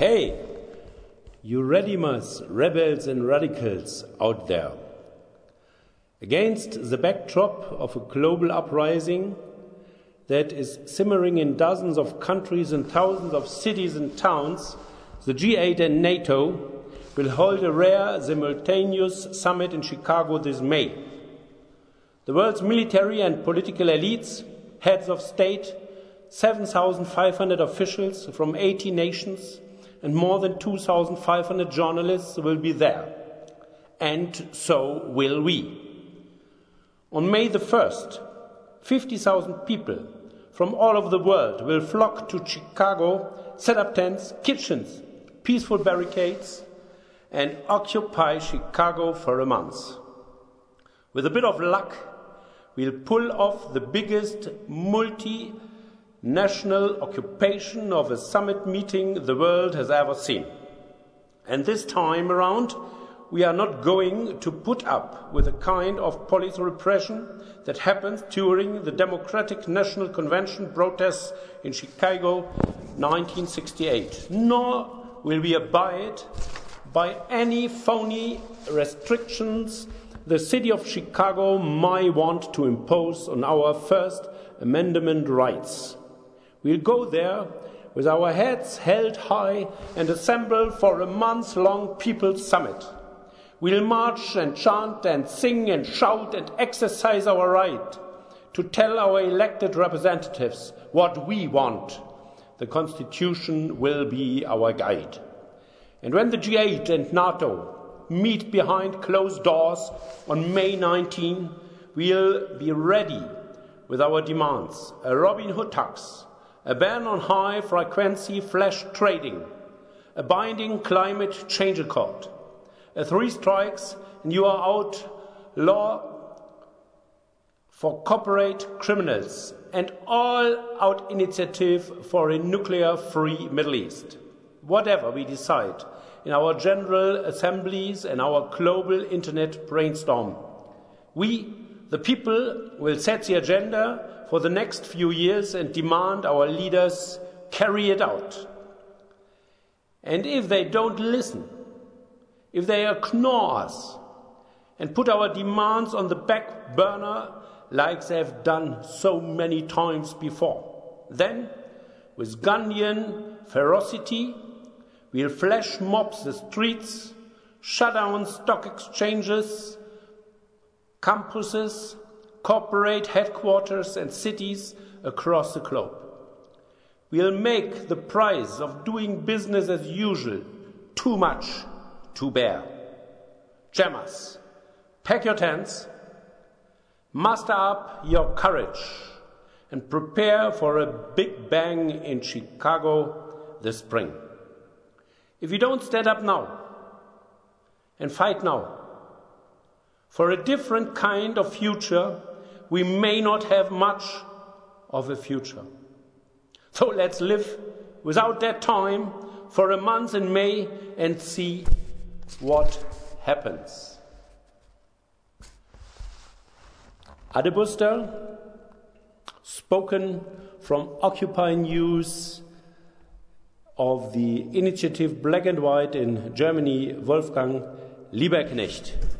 Hey, you Redimas, rebels and radicals out there. Against the backdrop of a global uprising that is simmering in dozens of countries and thousands of cities and towns, the G8 and NATO will hold a rare simultaneous summit in Chicago this May. The world's military and political elites, heads of state, 7,500 officials from 80 nations, and more than 2,500 journalists will be there. And so will we. On May the 1st, 50,000 people from all over the world will flock to Chicago, set up tents, kitchens, peaceful barricades, and occupy Chicago for a month. With a bit of luck, we'll pull off the biggest multi national occupation of a summit meeting the world has ever seen. And this time around, we are not going to put up with the kind of police repression that happened during the Democratic National Convention protests in Chicago 1968, nor will we abide by any phony restrictions the city of Chicago might want to impose on our First Amendment rights. We'll go there with our heads held high and assemble for a month long People's Summit. We'll march and chant and sing and shout and exercise our right to tell our elected representatives what we want. The Constitution will be our guide. And when the G8 and NATO meet behind closed doors on May 19, we'll be ready with our demands a Robin Hood tax, a ban on high frequency flash trading, a binding climate change accord, a three strikes and you are out. Law for corporate criminals, and all out initiative for a nuclear free Middle East. Whatever we decide in our general assemblies and our global internet brainstorm, we, the people, will set the agenda for the next few years and demand our leaders carry it out. And if they don't listen, if they ignore us and put our demands on the back burner like they've done so many times before, then, with Gandhian ferocity, we'll flash mobs the streets, shut down stock exchanges, campuses, corporate headquarters, and cities across the globe. We'll make the price of doing business as usual too much to bear. Jammers, pack your tents, muster up your courage, and prepare for a big bang in Chicago this spring. If you don't stand up now and fight now for a different kind of future, we may not have much of a future. So let's live without that time for a month in May and see what happens. Adbuster, spoken from Occupy News of the initiative Black and White in Germany, Wolfgang Lieberknecht.